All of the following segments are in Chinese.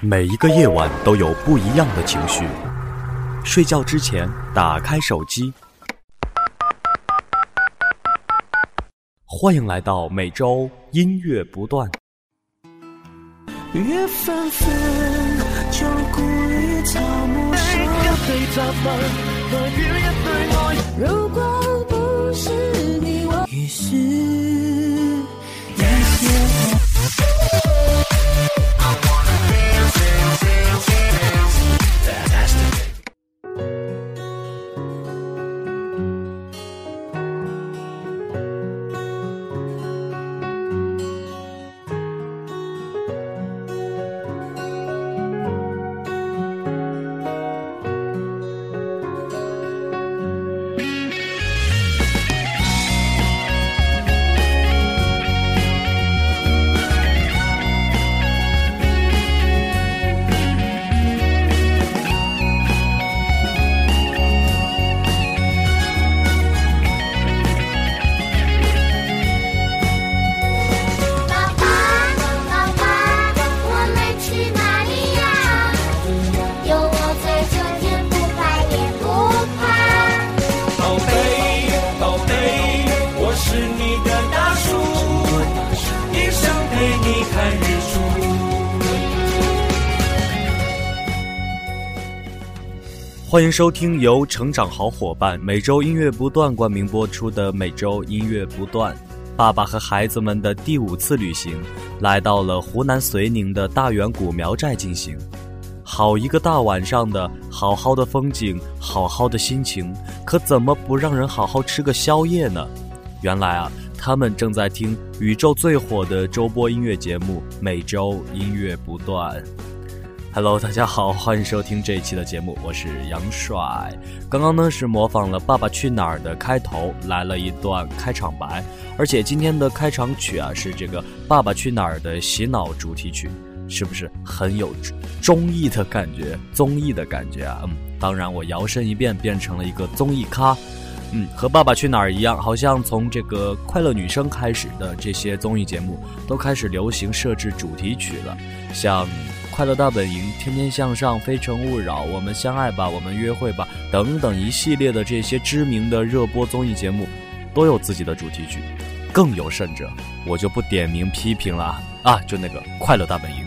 每一个夜晚都有不一样的情绪。睡觉之前，打开手机。欢迎来到每周音乐不断。月纷纷，旧故里草木深。如果不是你，我于是。欢迎收听由成长好伙伴每周音乐不断冠名播出的每周音乐不断。爸爸和孩子们的第五次旅行，来到了湖南遂宁的大远古苗寨进行。好一个大晚上的，好好的风景，好好的心情，可怎么不让人好好吃个宵夜呢？原来啊，他们正在听宇宙最火的周播音乐节目《每周音乐不断》。Hello，大家好，欢迎收听这一期的节目，我是杨帅。刚刚呢是模仿了《爸爸去哪儿》的开头，来了一段开场白，而且今天的开场曲啊是这个《爸爸去哪儿》的洗脑主题曲，是不是很有综艺的感觉？综艺的感觉啊，嗯，当然我摇身一变变成了一个综艺咖，嗯，和《爸爸去哪儿》一样，好像从这个快乐女声开始的这些综艺节目都开始流行设置主题曲了，像。快乐大本营、天天向上、非诚勿扰、我们相爱吧、我们约会吧等等一系列的这些知名的热播综艺节目，都有自己的主题曲。更有甚者，我就不点名批评了啊！啊就那个快乐大本营，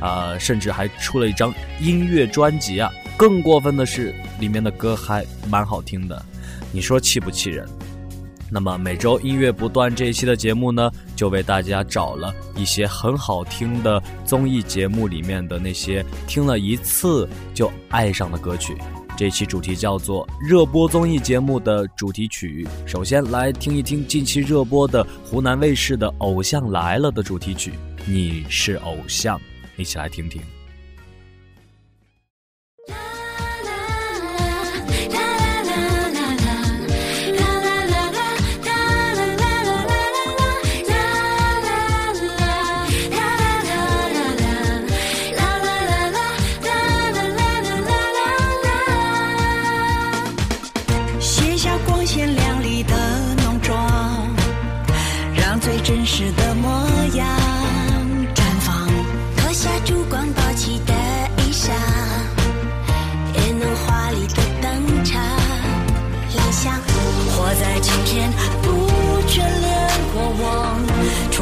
啊，甚至还出了一张音乐专辑啊！更过分的是，里面的歌还蛮好听的，你说气不气人？那么每周音乐不断这一期的节目呢，就为大家找了一些很好听的综艺节目里面的那些听了一次就爱上的歌曲。这期主题叫做热播综艺节目的主题曲。首先来听一听近期热播的湖南卫视的《偶像来了》的主题曲，《你是偶像》，一起来听听。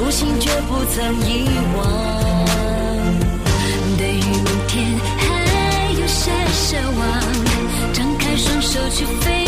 初心绝不曾遗忘，对于明天还有些奢望，张开双手去飞。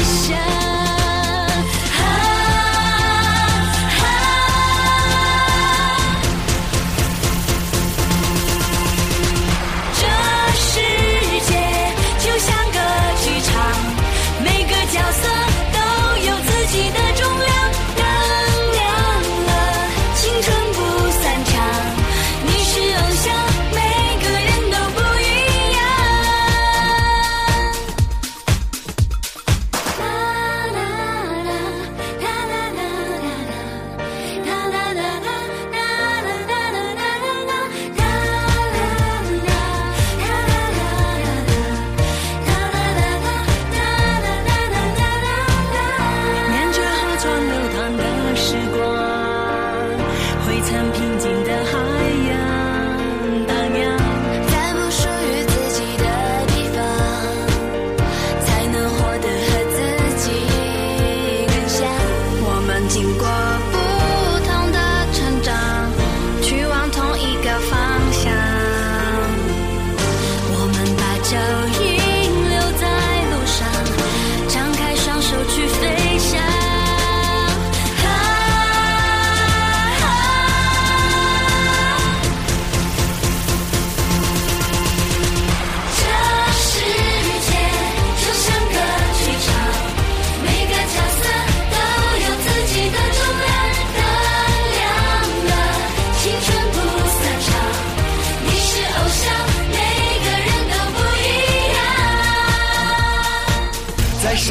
经过。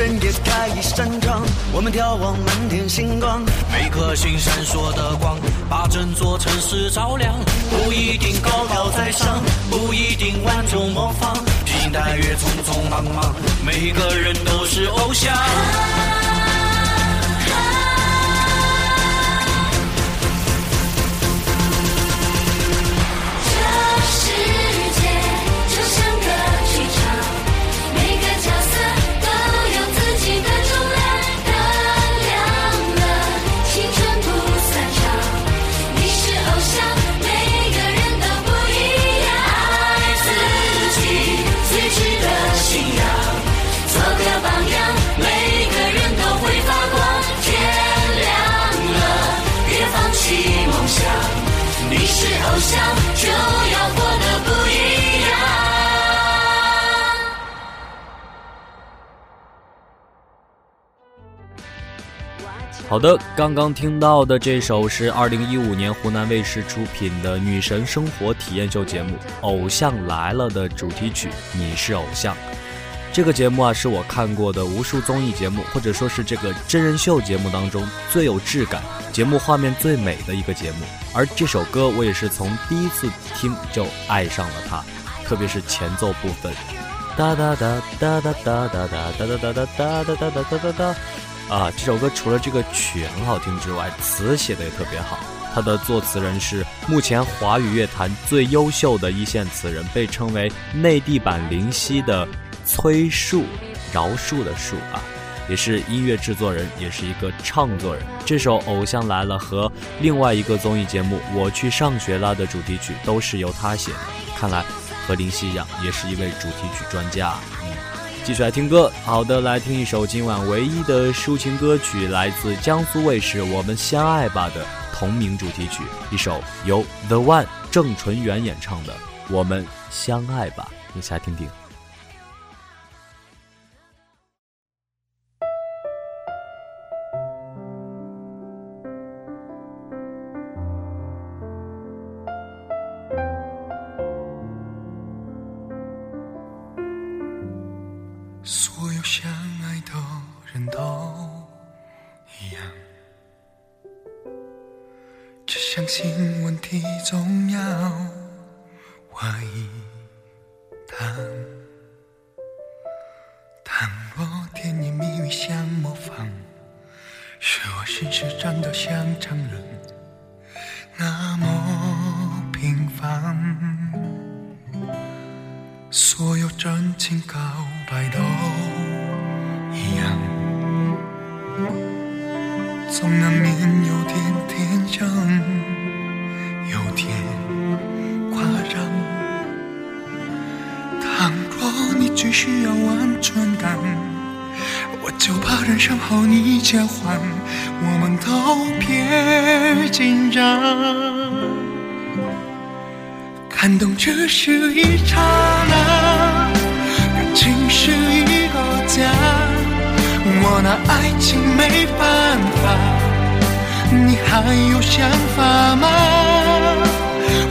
深夜开一扇窗，我们眺望满天星光。每颗星闪烁的光，把整座城市照亮。不一定高高在上，不一定万众模仿。披星戴月匆匆忙忙，每个人都是偶像。就要活得不一样。好的，刚刚听到的这首是二零一五年湖南卫视出品的女神生活体验秀节目《偶像来了》的主题曲《你是偶像》。这个节目啊，是我看过的无数综艺节目，或者说是这个真人秀节目当中最有质感、节目画面最美的一个节目。而这首歌，我也是从第一次听就爱上了它，特别是前奏部分，哒哒哒哒哒哒哒哒哒哒哒哒哒哒哒哒哒哒。啊，这首歌除了这个曲很好听之外，词写的也特别好。它的作词人是目前华语乐坛最优秀的一线词人，被称为内地版林夕的崔恕，饶恕的恕啊，也是音乐制作人，也是一个唱作人。这首《偶像来了》和另外一个综艺节目《我去上学了》的主题曲都是由他写的。看来和林夕一样，也是一位主题曲专家。嗯。继续来听歌，好的，来听一首今晚唯一的抒情歌曲，来自江苏卫视《我们相爱吧》的同名主题曲，一首由 The One 郑淳元演唱的《我们相爱吧》，一起来听听。把人生和你交换，我们都别紧张。感动只是一刹那，感情是一个家。我拿爱情没办法，你还有想法吗？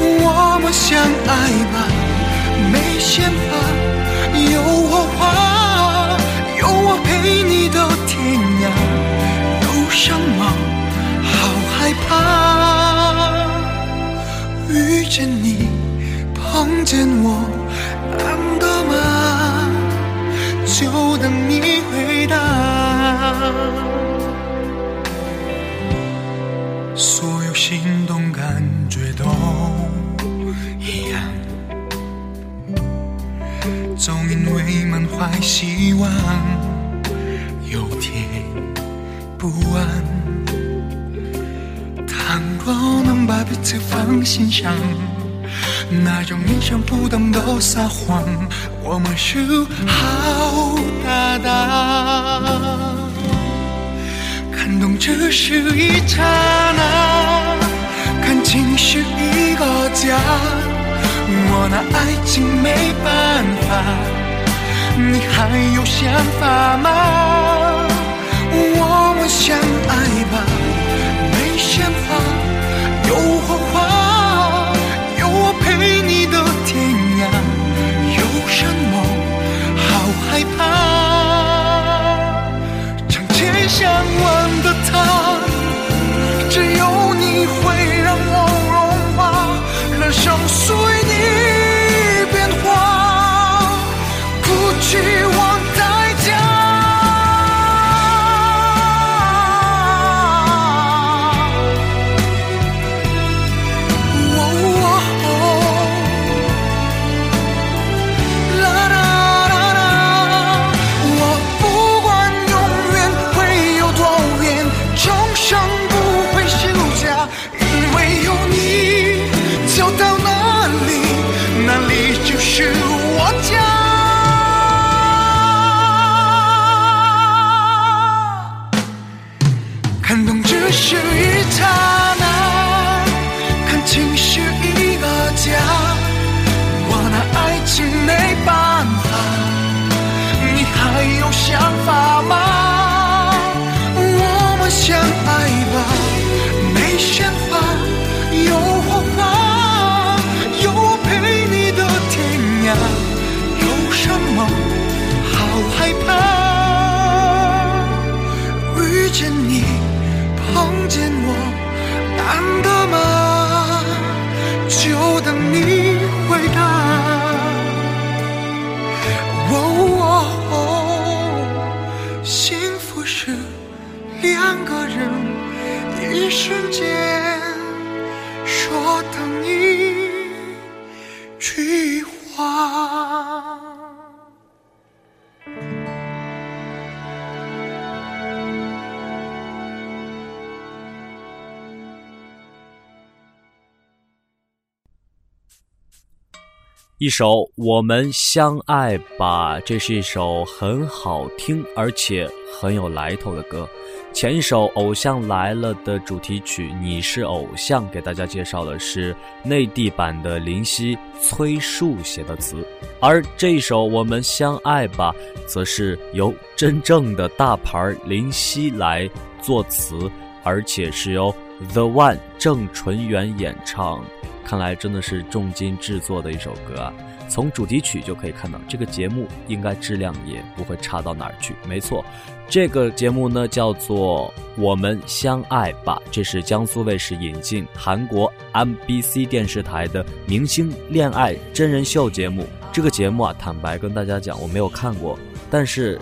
我们相爱吧，没想法，有我话，有我陪你到天涯，有什么好害怕？遇见你。碰见我，难得吗？就等你回答。所有心动感觉都一样，总因为满怀希望，有点不安。倘若能把彼此放心上，那种意想不懂的撒谎，我们是好搭档。感动只是一刹那，感情是一个家，我拿爱情没办法，你还有想法吗？我们相爱吧，一首《我们相爱吧》，这是一首很好听而且很有来头的歌。前一首《偶像来了》的主题曲《你是偶像》，给大家介绍的是内地版的林夕、崔恕写的词，而这一首《我们相爱吧》，则是由真正的大牌林夕来作词，而且是由 The One 郑纯元演唱。看来真的是重金制作的一首歌啊！从主题曲就可以看到，这个节目应该质量也不会差到哪儿去。没错，这个节目呢叫做《我们相爱吧》，这是江苏卫视引进韩国 MBC 电视台的明星恋爱真人秀节目。这个节目啊，坦白跟大家讲，我没有看过，但是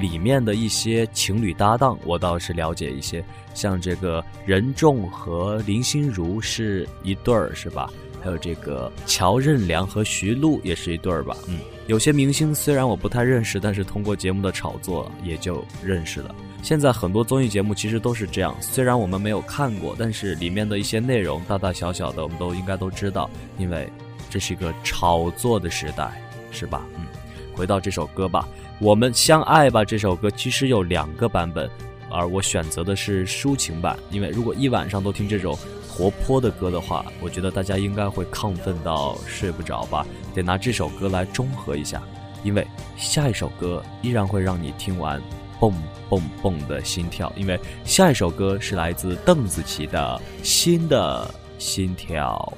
里面的一些情侣搭档，我倒是了解一些。像这个任重和林心如是一对儿，是吧？还有这个乔任梁和徐璐也是一对儿吧？嗯，有些明星虽然我不太认识，但是通过节目的炒作也就认识了。现在很多综艺节目其实都是这样，虽然我们没有看过，但是里面的一些内容大大小小的我们都应该都知道，因为这是一个炒作的时代，是吧？嗯，回到这首歌吧，《我们相爱吧》这首歌其实有两个版本。而我选择的是抒情版，因为如果一晚上都听这种活泼的歌的话，我觉得大家应该会亢奋到睡不着吧。得拿这首歌来中和一下，因为下一首歌依然会让你听完蹦蹦蹦的心跳，因为下一首歌是来自邓紫棋的《新的心跳》。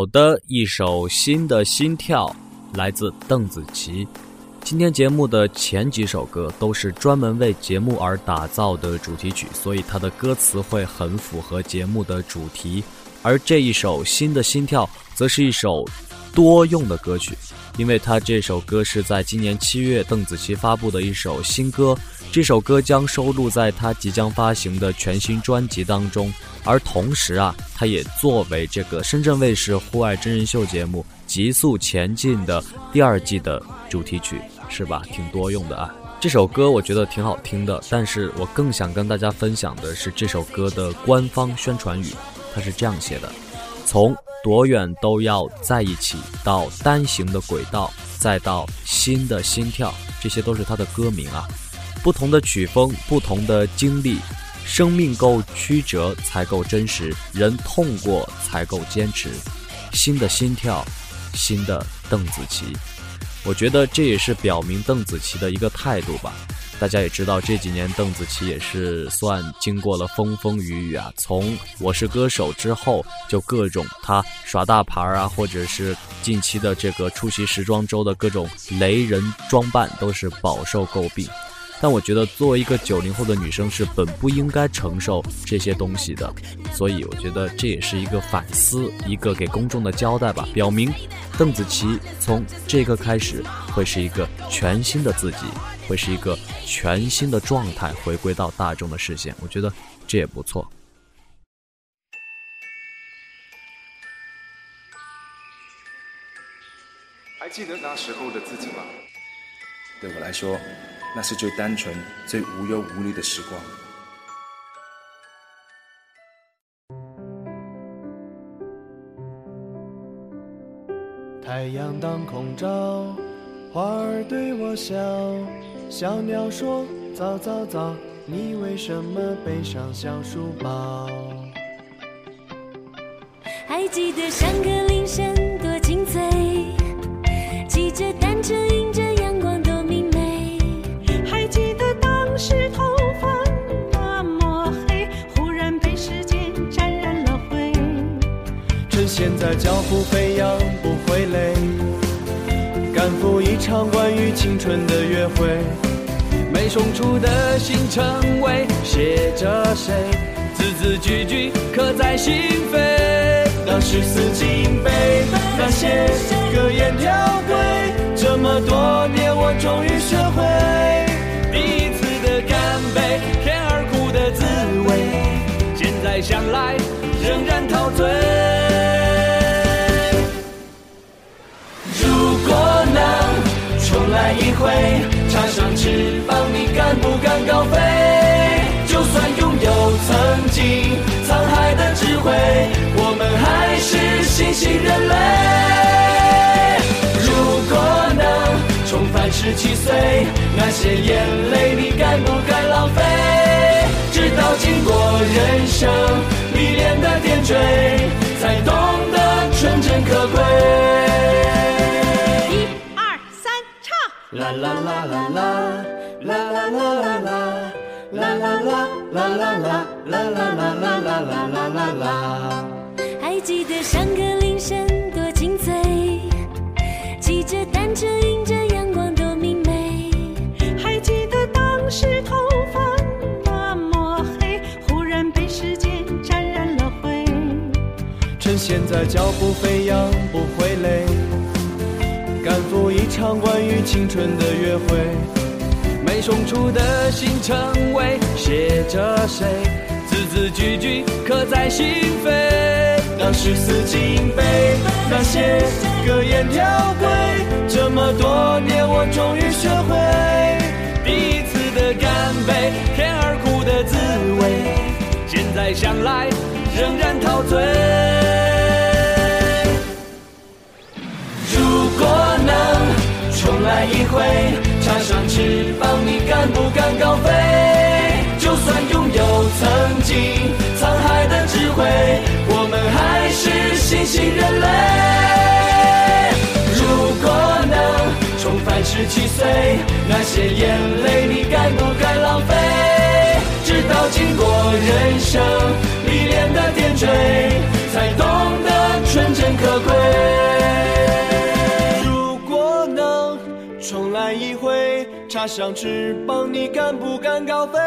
好的，一首新的心跳来自邓紫棋。今天节目的前几首歌都是专门为节目而打造的主题曲，所以它的歌词会很符合节目的主题。而这一首《新的心跳》则是一首多用的歌曲，因为它这首歌是在今年七月邓紫棋发布的一首新歌，这首歌将收录在她即将发行的全新专辑当中。而同时啊，它也作为这个深圳卫视户外真人秀节目《极速前进》的第二季的主题曲，是吧？挺多用的啊。这首歌我觉得挺好听的，但是我更想跟大家分享的是这首歌的官方宣传语，它是这样写的：从多远都要在一起，到单行的轨道，再到新的心跳，这些都是他的歌名啊。不同的曲风，不同的经历，生命够曲折才够真实，人痛过才够坚持。新的心跳，新的邓紫棋，我觉得这也是表明邓紫棋的一个态度吧。大家也知道，这几年邓紫棋也是算经过了风风雨雨啊。从《我是歌手》之后，就各种她耍大牌啊，或者是近期的这个出席时装周的各种雷人装扮，都是饱受诟病。但我觉得，作为一个九零后的女生，是本不应该承受这些东西的。所以，我觉得这也是一个反思，一个给公众的交代吧，表明邓紫棋从这个开始会是一个全新的自己，会是一个全新的状态，回归到大众的视线。我觉得这也不错。还记得那时候的自己吗？对我来说，那是最单纯、最无忧无虑的时光。太阳当空照，花儿对我笑，小鸟说早早早，你为什么背上小书包？还记得上课铃声多清脆，骑着单车迎着阳光多明媚。还记得当时头发那么黑，忽然被时间沾染了灰。趁现在脚步飞扬不会累，场关于青春的约会。没送出的行程为写着谁，字字句句刻在心扉。当时四季杯那些格言条规，这么多年我终于学会第一次的干杯，甜而苦的滋味，现在想来曾经沧海的智慧，我们还是新型人类。如果能重返十七岁，那些眼泪你敢不敢浪费？直到经过人生历练的点缀，才懂得纯真可贵。一二三，唱！啦啦啦啦啦啦啦啦啦啦啦啦啦啦啦啦啦啦啦啦啦啦啦。还记得上课铃声多清脆，骑着单车迎着阳光多明媚。还记得当时头发那么黑，忽然被时间沾染了灰。趁现在脚步飞扬不会累，赶赴一场关于青春的约会。送出的信成为写着谁字字句句刻在心扉当时死记硬那些格言条规这么多年我终于学会第一次的干杯甜而苦的滋味现在想来仍然陶醉如果能重来一回插上翅膀，你敢不敢高飞？就算拥有曾经沧海的智慧，我们还是新兴人类。如果能重返十七岁，那些眼泪你敢不敢浪费？直到经过人生历练的点缀，才懂得纯真可贵。来一回，插上翅膀，你敢不敢高飞？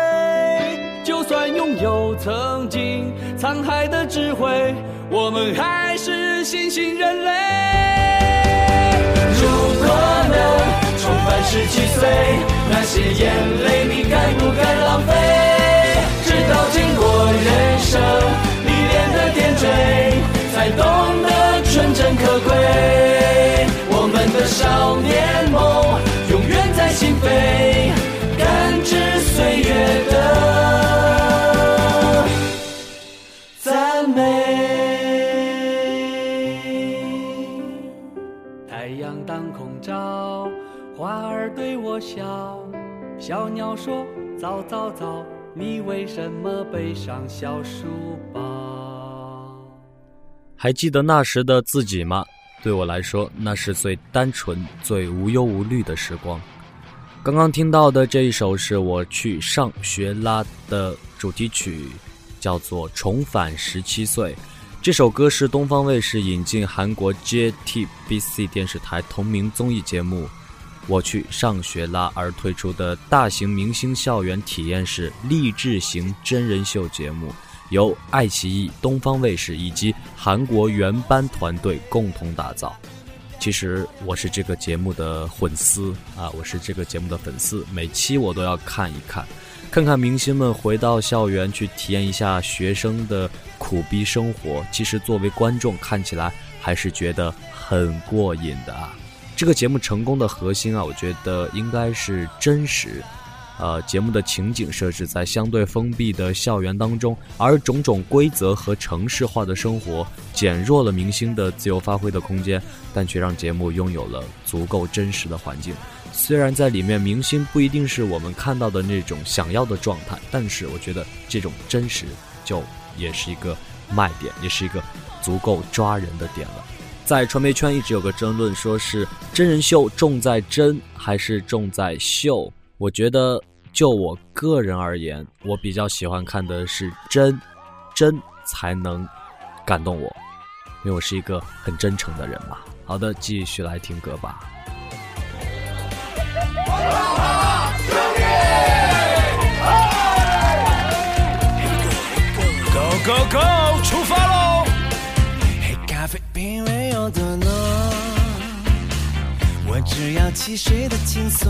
就算拥有曾经沧海的智慧，我们还是新兴人类。如果能重返十七岁，那些眼泪你敢不敢浪费？直到经过人生历练的点缀，才懂得纯真可贵。我们的少年心扉，感知岁月的赞美。太阳当空照，花儿对我笑，小鸟说：早早早，你为什么背上小书包？还记得那时的自己吗？对我来说，那是最单纯、最无忧无虑的时光。刚刚听到的这一首是我去上学啦的主题曲，叫做《重返十七岁》。这首歌是东方卫视引进韩国 JTBC 电视台同名综艺节目《我去上学啦》而推出的大型明星校园体验式励志型真人秀节目。由爱奇艺、东方卫视以及韩国原班团队共同打造。其实我是这个节目的粉丝啊，我是这个节目的粉丝，每期我都要看一看，看看明星们回到校园去体验一下学生的苦逼生活。其实作为观众看起来还是觉得很过瘾的啊。这个节目成功的核心啊，我觉得应该是真实。呃，节目的情景设置在相对封闭的校园当中，而种种规则和城市化的生活减弱了明星的自由发挥的空间，但却让节目拥有了足够真实的环境。虽然在里面明星不一定是我们看到的那种想要的状态，但是我觉得这种真实就也是一个卖点，也是一个足够抓人的点了。在传媒圈一直有个争论，说是真人秀重在真还是重在秀？我觉得，就我个人而言，我比较喜欢看的是真，真才能感动我，因为我是一个很真诚的人嘛。好的，继续来听歌吧。Go Go Go，出发喽！黑咖啡品味有多浓？我只要汽水的轻松。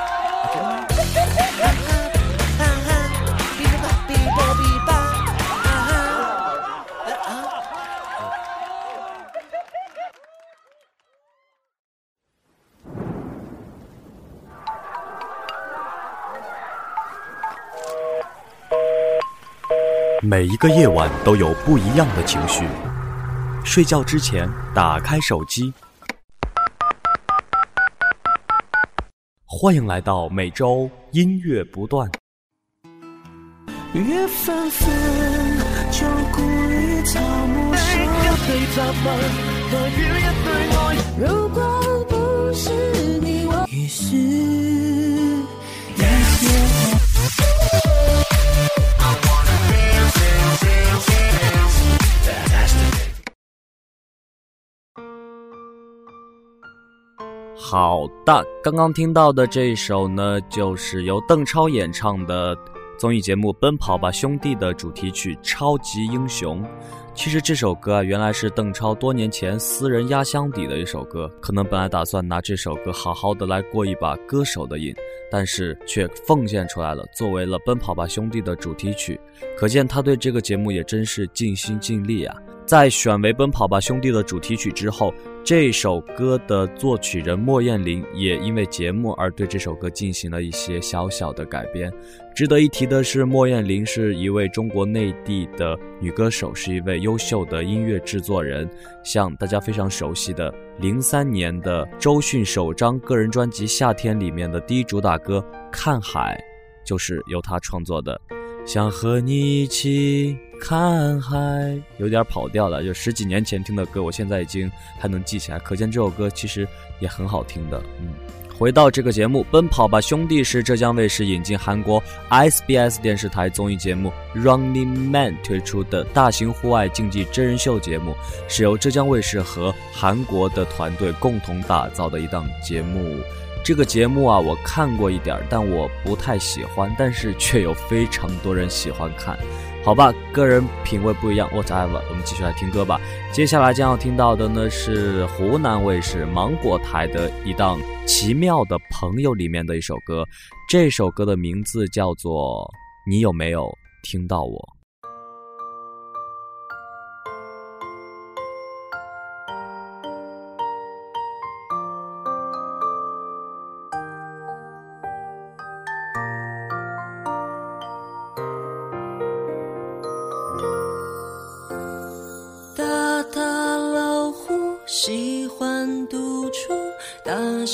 每一个夜晚都有不一样的情绪。睡觉之前，打开手机。欢迎来到每周音乐不断。雨纷纷，旧故里草木深。一對雜物，代表一對愛。如果不是你，我好的，刚刚听到的这一首呢，就是由邓超演唱的综艺节目《奔跑吧兄弟》的主题曲《超级英雄》。其实这首歌啊，原来是邓超多年前私人压箱底的一首歌，可能本来打算拿这首歌好好的来过一把歌手的瘾，但是却奉献出来了，作为了《奔跑吧兄弟》的主题曲。可见他对这个节目也真是尽心尽力啊！在选为《奔跑吧兄弟》的主题曲之后，这首歌的作曲人莫艳玲也因为节目而对这首歌进行了一些小小的改编。值得一提的是，莫艳玲是一位中国内地的女歌手，是一位优秀的音乐制作人。像大家非常熟悉的零三年的周迅首张个人专辑《夏天》里面的第一主打歌《看海》，就是由她创作的。想和你一起看海，有点跑调了。就十几年前听的歌，我现在已经还能记起来，可见这首歌其实也很好听的。嗯，回到这个节目，《奔跑吧兄弟》是浙江卫视引进韩国 SBS 电视台综艺节目《Running Man》推出的大型户外竞技真人秀节目，是由浙江卫视和韩国的团队共同打造的一档节目。这个节目啊，我看过一点，但我不太喜欢，但是却有非常多人喜欢看。好吧，个人品味不一样，whatever。我们继续来听歌吧。接下来将要听到的呢是湖南卫视芒果台的一档《奇妙的朋友》里面的一首歌，这首歌的名字叫做《你有没有听到我》。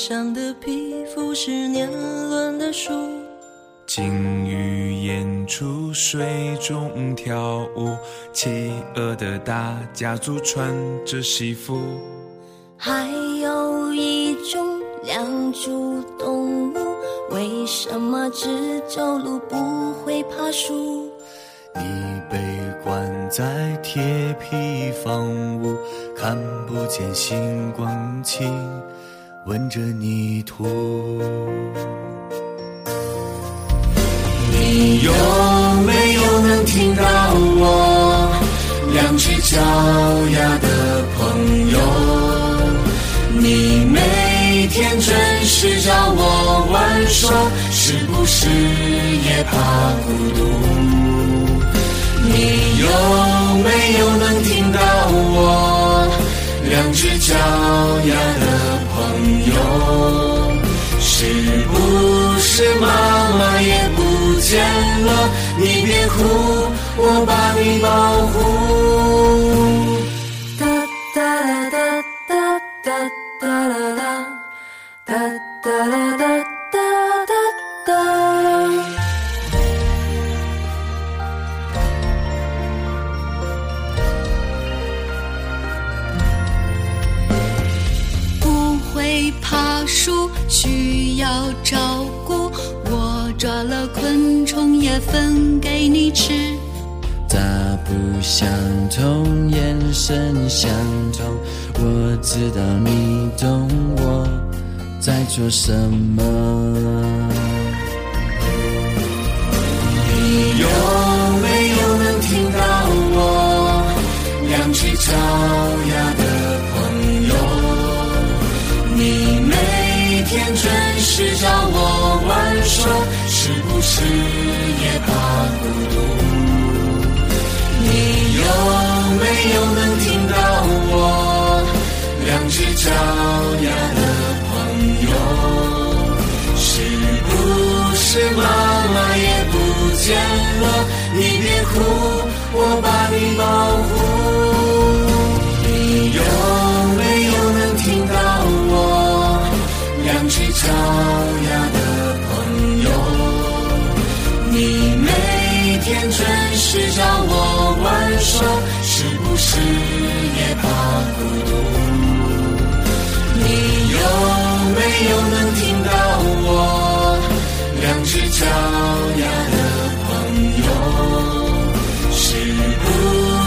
上的皮肤是年轮的树。鲸鱼演出水中跳舞，企鹅的大家族穿着西服。闻着泥土。你有没有能听到我两只脚丫的朋友？你每天准时找我玩耍，是不是也怕孤独？你有没有能听到我两只脚丫的朋友？是不是妈妈也不见了？你别哭，我把你保护。分给你吃。大不相同，眼神相同，我知道你懂我在做什么。你有没有能听到我两只脚丫的朋友？你每天准时找我玩耍，是不是也怕孤独？你有没有能听到我两只脚丫的朋友？是不是妈妈也不见了？你别哭，我把你保护。你有没有能听到我两只脚丫是找我玩耍，是不是也怕孤独？你有没有能听到我两只脚丫的朋友？是不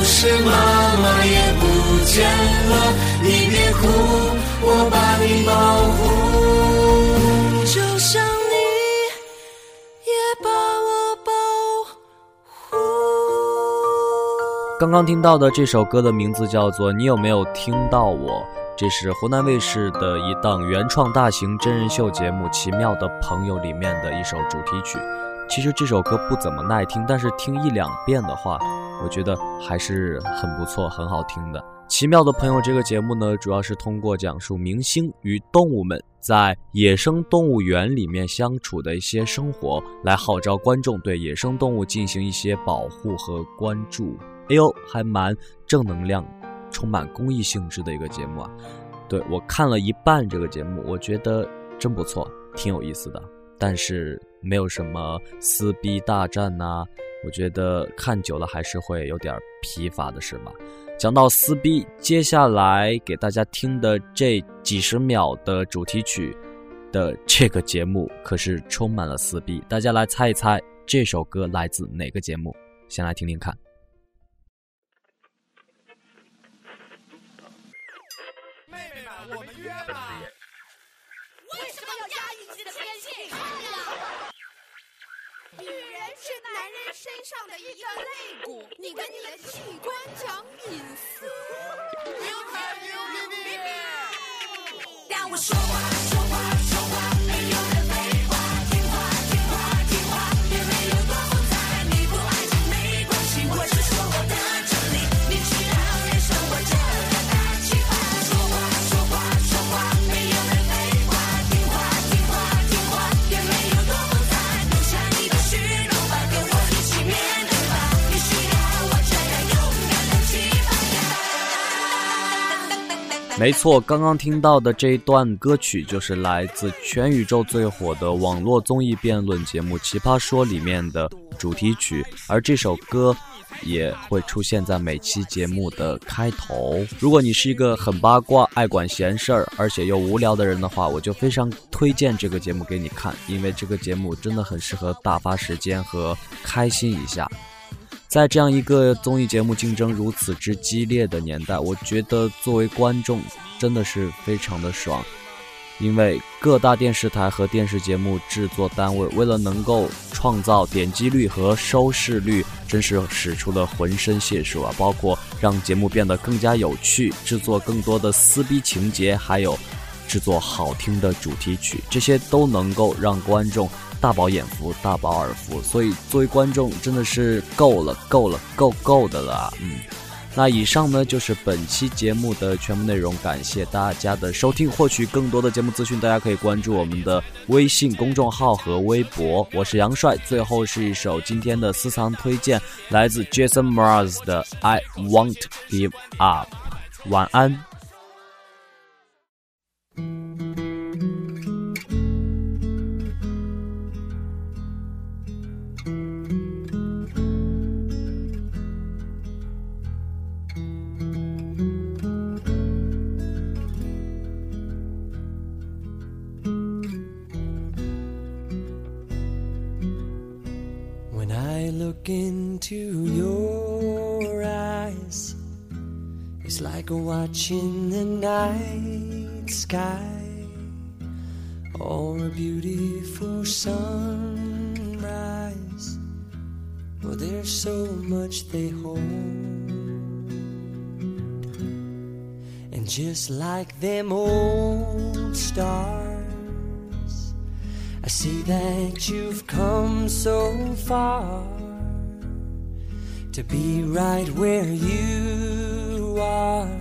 是妈妈也不见了？你别哭，我把你保护。刚刚听到的这首歌的名字叫做《你有没有听到我》，这是湖南卫视的一档原创大型真人秀节目《奇妙的朋友》里面的一首主题曲。其实这首歌不怎么耐听，但是听一两遍的话，我觉得还是很不错、很好听的。《奇妙的朋友》这个节目呢，主要是通过讲述明星与动物们在野生动物园里面相处的一些生活，来号召观众对野生动物进行一些保护和关注。哎呦，还蛮正能量、充满公益性质的一个节目啊！对我看了一半这个节目，我觉得真不错，挺有意思的。但是没有什么撕逼大战呐、我觉得看久了还是会有点疲乏的，是吧？讲到撕逼，接下来给大家听的这几十秒的主题曲的这个节目可是充满了撕逼，大家来猜一猜这首歌来自哪个节目？先来听听看。身上的一根肋骨，你跟你的器官讲隐私。让我说没错，刚刚听到的这一段歌曲就是来自全宇宙最火的网络综艺辩论节目《奇葩说》里面的主题曲，而这首歌也会出现在每期节目的开头。如果你是一个很八卦、爱管闲事儿，而且又无聊的人的话，我就非常推荐这个节目给你看，因为这个节目真的很适合打发时间和开心一下。在这样一个综艺节目竞争如此之激烈的年代，我觉得作为观众真的是非常的爽，因为各大电视台和电视节目制作单位为了能够创造点击率和收视率，真是使出了浑身解数啊！包括让节目变得更加有趣，制作更多的撕逼情节，还有制作好听的主题曲，这些都能够让观众大饱眼福、大饱耳福。所以作为观众真的是够了、够了、够够的了！嗯。那以上呢就是本期节目的全部内容，感谢大家的收听。获取更多的节目资讯，大家可以关注我们的微信公众号和微博。我是杨帅，最后是一首今天的私藏推荐，来自 Jason Mraz 的《I Won't Give Up》。晚安。Like watching the night sky or a beautiful sunrise. Oh, there's so much they hold. And just like them old stars, I see that you've come so far to be right where you are.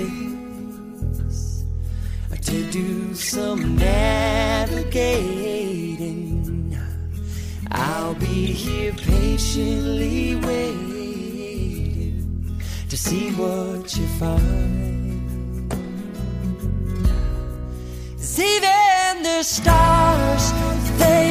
to do some navigating, I'll be here patiently waiting to see what you find. even the stars, they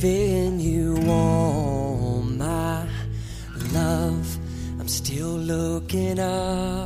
Giving you all my love. I'm still looking up.